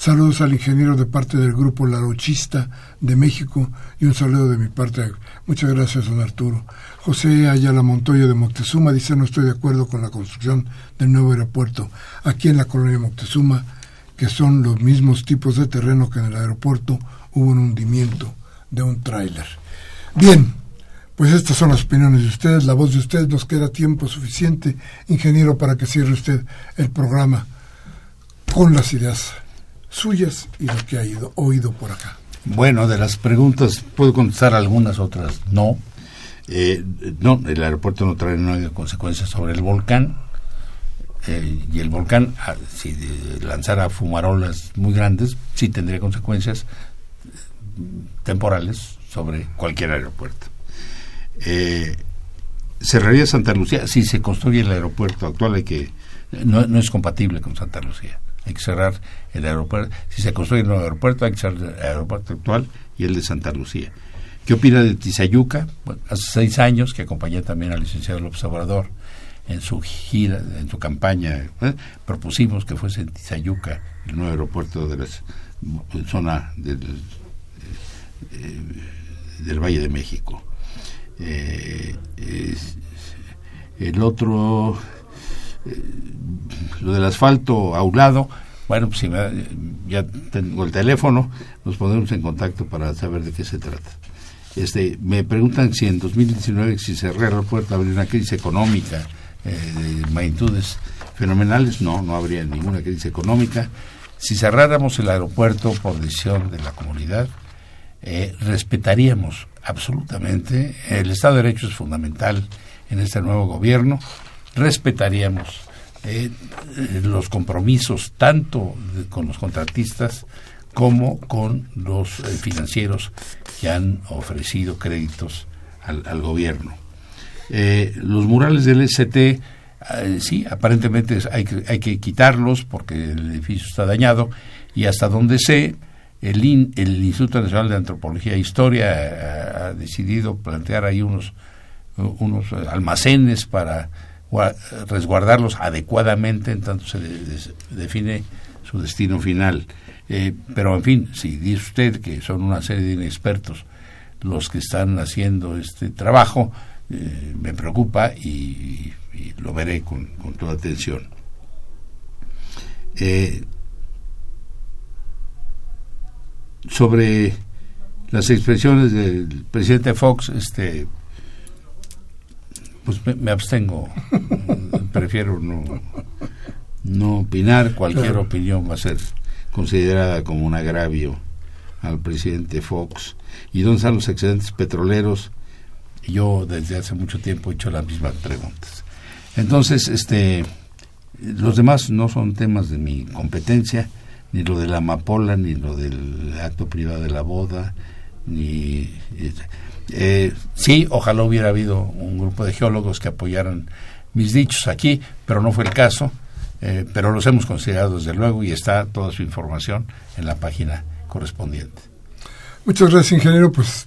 Saludos al ingeniero de parte del grupo Larochista de México y un saludo de mi parte. Muchas gracias, don Arturo. José Ayala Montoya de Moctezuma dice no estoy de acuerdo con la construcción del nuevo aeropuerto aquí en la colonia Moctezuma, que son los mismos tipos de terreno que en el aeropuerto hubo un hundimiento de un tráiler. Bien, pues estas son las opiniones de ustedes, la voz de ustedes, nos queda tiempo suficiente, ingeniero, para que cierre usted el programa con las ideas suyas y lo que ha ido, oído por acá. Bueno, de las preguntas puedo contestar algunas, otras no. Eh, no, el aeropuerto no trae ninguna consecuencias sobre el volcán. Eh, y el volcán, ah, si lanzara fumarolas muy grandes, sí tendría consecuencias temporales sobre cualquier aeropuerto. Eh, cerraría Santa Lucía si se construye el aeropuerto actual hay que no, no, es compatible con Santa Lucía hay que cerrar el aeropuerto si se construye el nuevo aeropuerto hay que cerrar el aeropuerto actual y el de Santa Lucía ¿qué opina de Tizayuca? hace seis años que acompañé también al licenciado López Obrador en su gira, en su campaña, ¿eh? propusimos que fuese en Tizayuca el nuevo aeropuerto de la zona del, eh, del Valle de México eh, el otro, eh, lo del asfalto a un lado, bueno, pues si ya tengo el teléfono, nos ponemos en contacto para saber de qué se trata. Este, me preguntan si en 2019, si cerrara el puerto, habría una crisis económica eh, de magnitudes fenomenales. No, no habría ninguna crisis económica. Si cerráramos el aeropuerto por decisión de la comunidad, eh, respetaríamos absolutamente. El Estado de Derecho es fundamental en este nuevo gobierno. Respetaríamos eh, los compromisos tanto con los contratistas como con los eh, financieros que han ofrecido créditos al, gobierno. Eh, los murales del ST, sí, aparentemente hay que, hay que quitarlos porque el edificio está dañado y hasta donde sé, el, el Instituto Nacional de Antropología e Historia ha, decidido plantear ahí unos, unos almacenes para resguardarlos adecuadamente en tanto se define su destino final. Eh, pero en fin, si dice usted que son una serie de inexpertos los que están haciendo este trabajo, eh, me preocupa y, lo veré con, toda atención. Eh, sobre las expresiones del presidente Fox, este, pues me, abstengo, prefiero no, no opinar, cualquier opinión va a ser considerada como un agravio al presidente Fox. ¿Y dónde están los excedentes petroleros? Yo desde hace mucho tiempo he hecho las mismas preguntas. Entonces, este, los demás no son temas de mi competencia ni lo de la amapola, ni lo del acto privado de la boda, ni... Eh, sí, ojalá hubiera habido un grupo de geólogos que apoyaran mis dichos aquí, pero no fue el caso, eh, pero los hemos considerado desde luego y está toda su información en la página correspondiente. Muchas gracias, ingeniero. Pues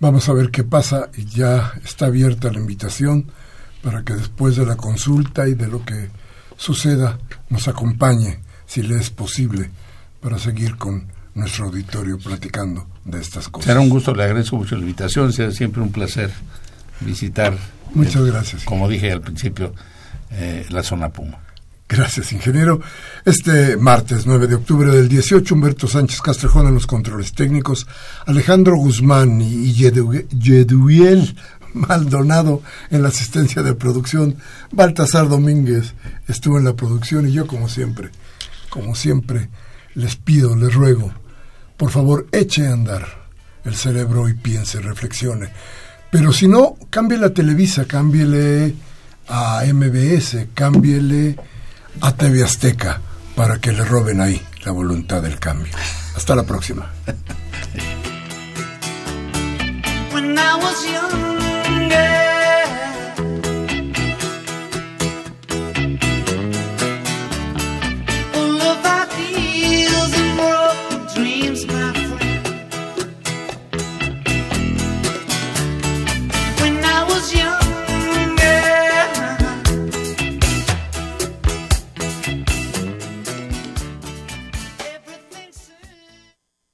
vamos a ver qué pasa y ya está abierta la invitación para que después de la consulta y de lo que suceda nos acompañe si le es posible, para seguir con nuestro auditorio platicando de estas cosas. Será un gusto, le agradezco mucho la invitación, será siempre un placer visitar. Muchas gracias. Como dije al principio, eh, la zona Puma. Gracias, ingeniero. Este martes 9 de octubre del 18, Humberto Sánchez Castrejón en los controles técnicos, Alejandro Guzmán y Yeduiel Maldonado en la asistencia de producción, Baltasar Domínguez estuvo en la producción y yo como siempre como siempre, les pido, les ruego, por favor, eche a andar el cerebro y piense, reflexione. Pero si no, cambie la Televisa, cámbiele a MBS, cámbiele a TV Azteca para que le roben ahí la voluntad del cambio. Hasta la próxima.